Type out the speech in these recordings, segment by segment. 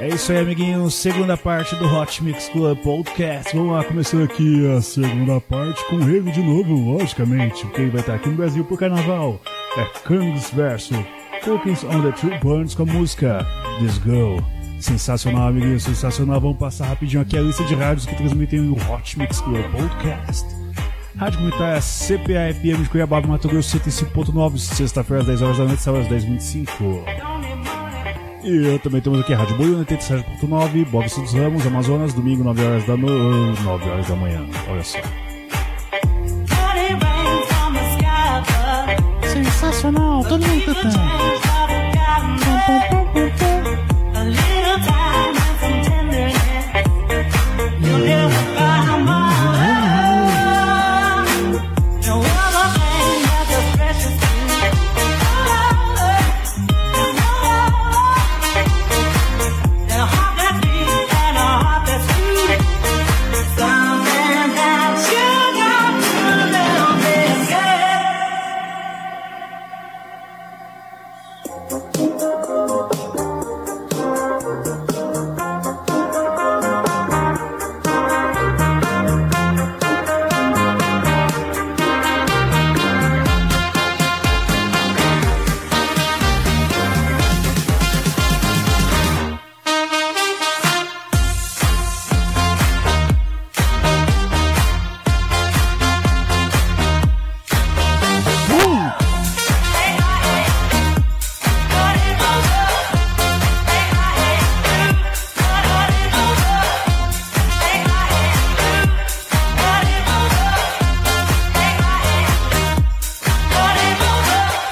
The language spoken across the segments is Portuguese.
É isso aí, amiguinhos. Segunda parte do Hot Mix Club Podcast. Vamos lá, começando aqui a segunda parte com ele de novo, logicamente. Quem vai estar aqui no Brasil por carnaval é Kangs verso Cookies on the Tree Burns com a música This Girl. Sensacional, amiguinhos, sensacional. Vamos passar rapidinho aqui a lista de rádios que transmitem o Hot Mix Club Podcast. Rádio Comunitária CPA FM de Cuiabá, Mato Grosso, 105.9, sexta-feira às 10 horas da noite, sábado às 10h25. E eu também temos aqui a Rádio Boiúna, 87.9, Bob Santos Ramos, Amazonas, domingo, 9 horas da noite, 9 horas da manhã. Olha só. Sensacional, todo mundo cantando.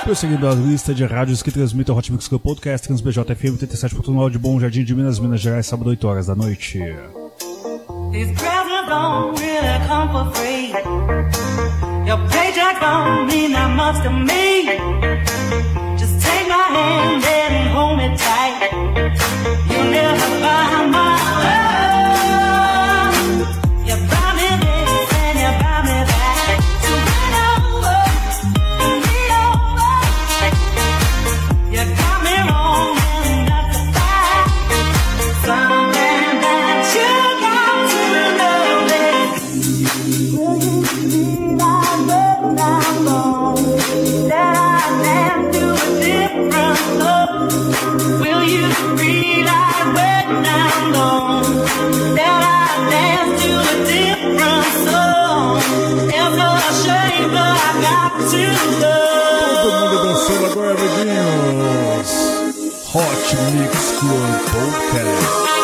Prosseguindo a lista de rádios que transmitem o Hot Mix Club Podcast, Transbj FM 87.9 de Bom Jardim de Minas, Minas Gerais, sábado 8 horas da noite. And hold me tight. Never buy my love. Hot Mix Club Podcast.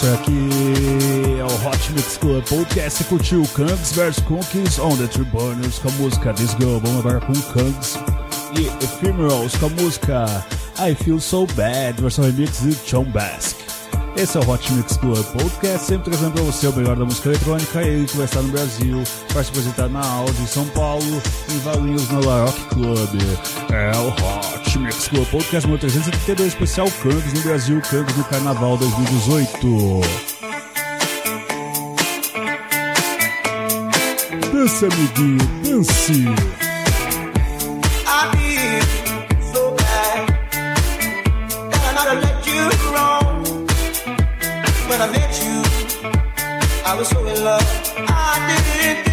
Isso aqui, é o Hot Mix Club Podcast. Você curtiu Kangs vs Cookies on the Tree Burners com a música This Girl. Vamos agora com Kangs e Ephemerals com a música I Feel So Bad, versão remix de John Bask. Esse é o Hot Mix Club Podcast, sempre trazendo pra você o melhor da música eletrônica. Ele que vai estar no Brasil, vai se apresentar na Audi, em São Paulo, em Valinhos, no La Rock Club. É o Hot Mix Club Podcast número 372, especial Kangs no Brasil, Kangs no Carnaval 2018. Dance, amiguinho, dance! I met you, I was so in love. I didn't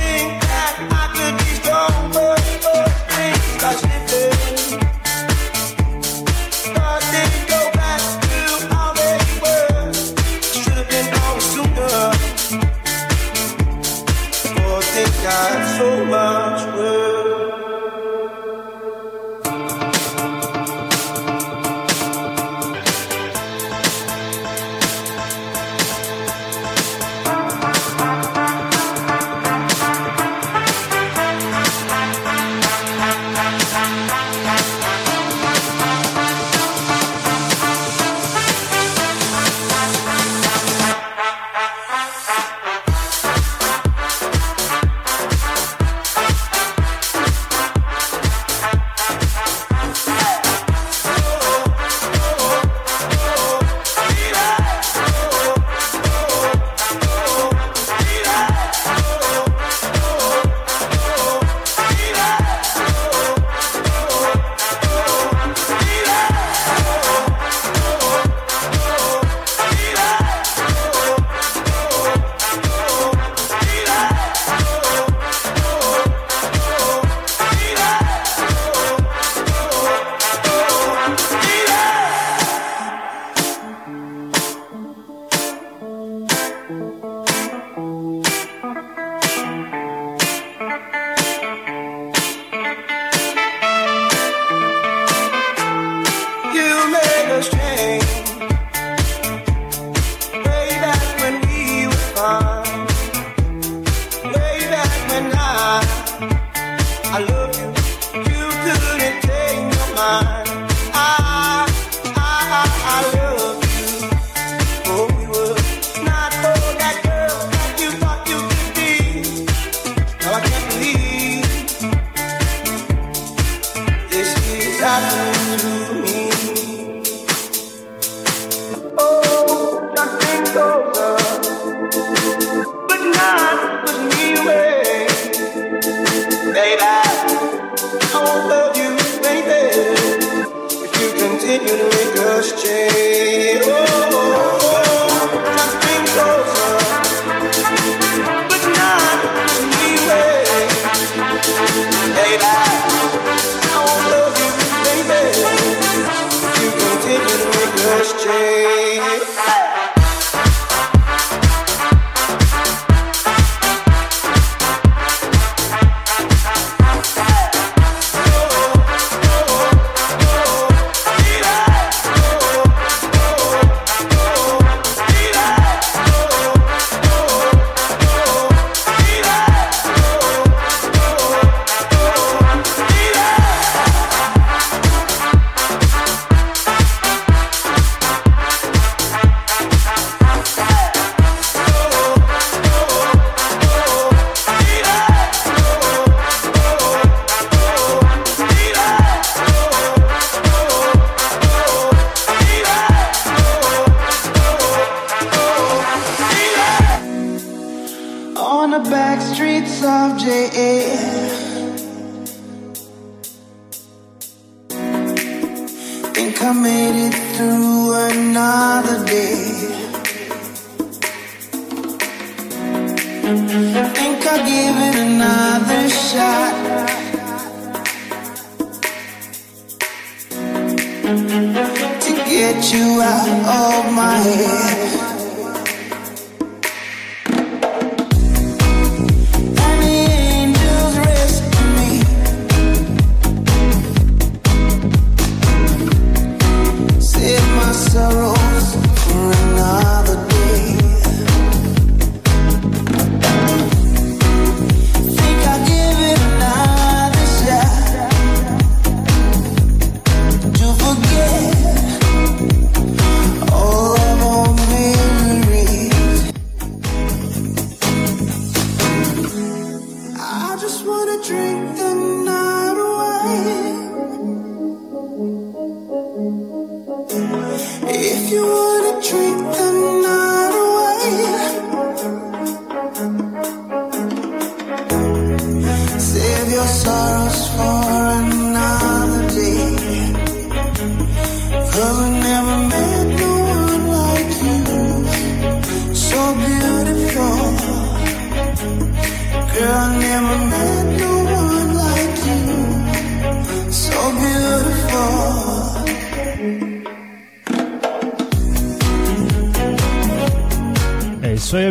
you out of my head.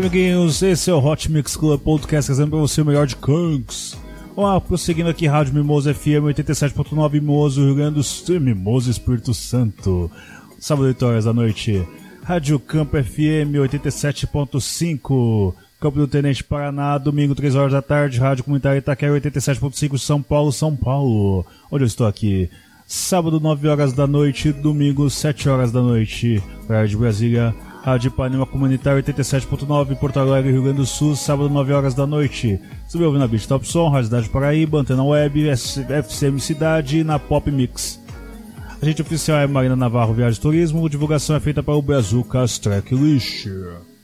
Amiguinhos. Esse é o Hot Mix Club Podcast, trazendo pra você o melhor de Kanks. Vamos lá, prosseguindo aqui, Rádio Mimoso FM 87.9 Mimoso, Rio Grande do Sul, Mimoso Espírito Santo. Sábado, 8 horas da noite. Rádio Campo FM 87.5. Campo do Tenente Paraná, domingo, 3 horas da tarde. Rádio Comunitária Itaquera 87.5 São Paulo, São Paulo. Onde eu estou aqui? Sábado, 9 horas da noite. Domingo, 7 horas da noite. De Brasília. Rádio Ipanema Comunitário 87.9, Porto Alegre, Rio Grande do Sul, sábado 9 horas da noite. Você vai ouvir na Beat Top Som, Rádio Cidade Paraíba, Antena Web, FCM Cidade e na Pop Mix. A gente oficial é Marina Navarro Viagem Turismo, divulgação é feita para o Brazucas Tracklist. Oh,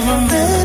never met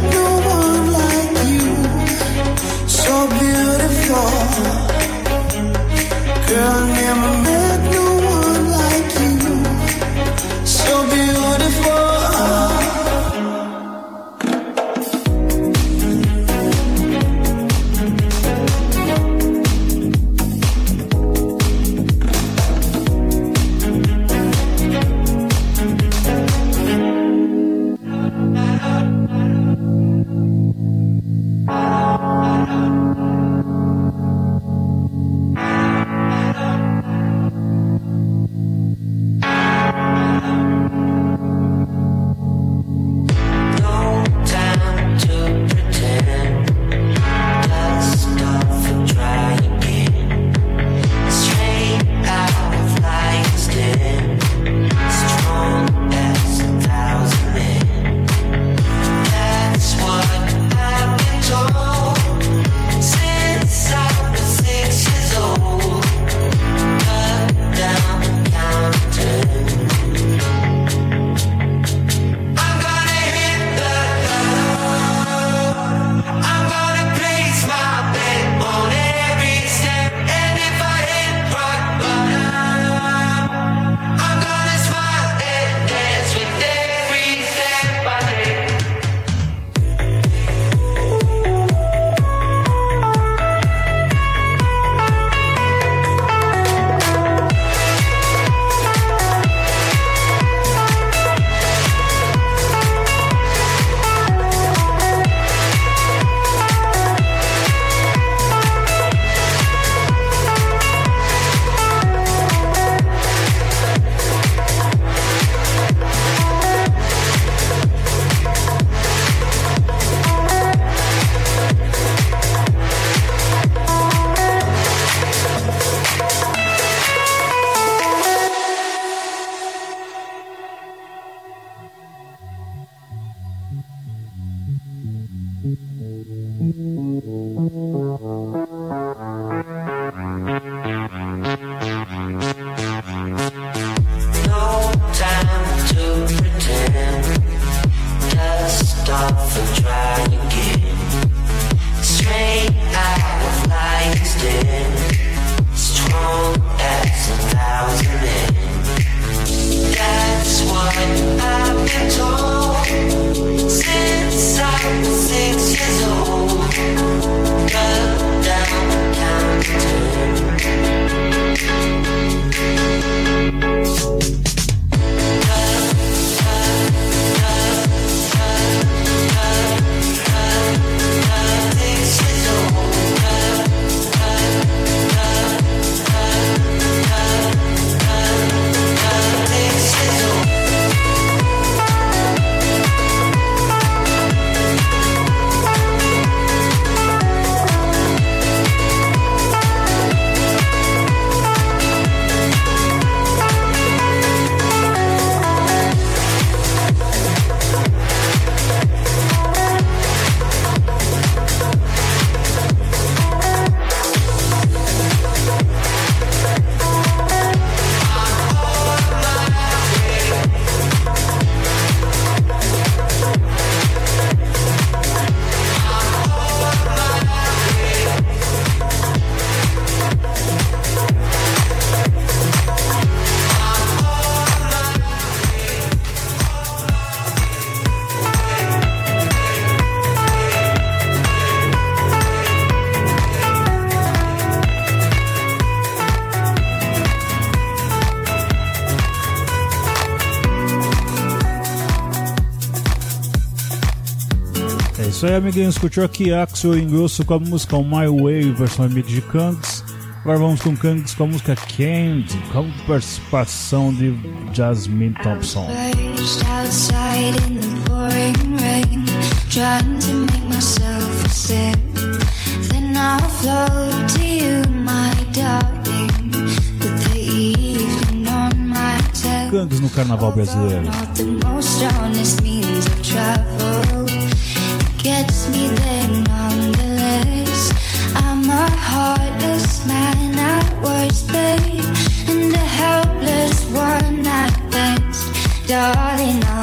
isso aí, amiguinhos. Escutou aqui Axel Ingrosso com a música My Way, versão remix de Kangs. Agora vamos com Kangs com a música Candy, com participação de Jasmine Thompson. Kangs no Carnaval Brasileiro. gets me there nonetheless. I'm a heartless man at worst, babe, and a helpless one at best, darling. i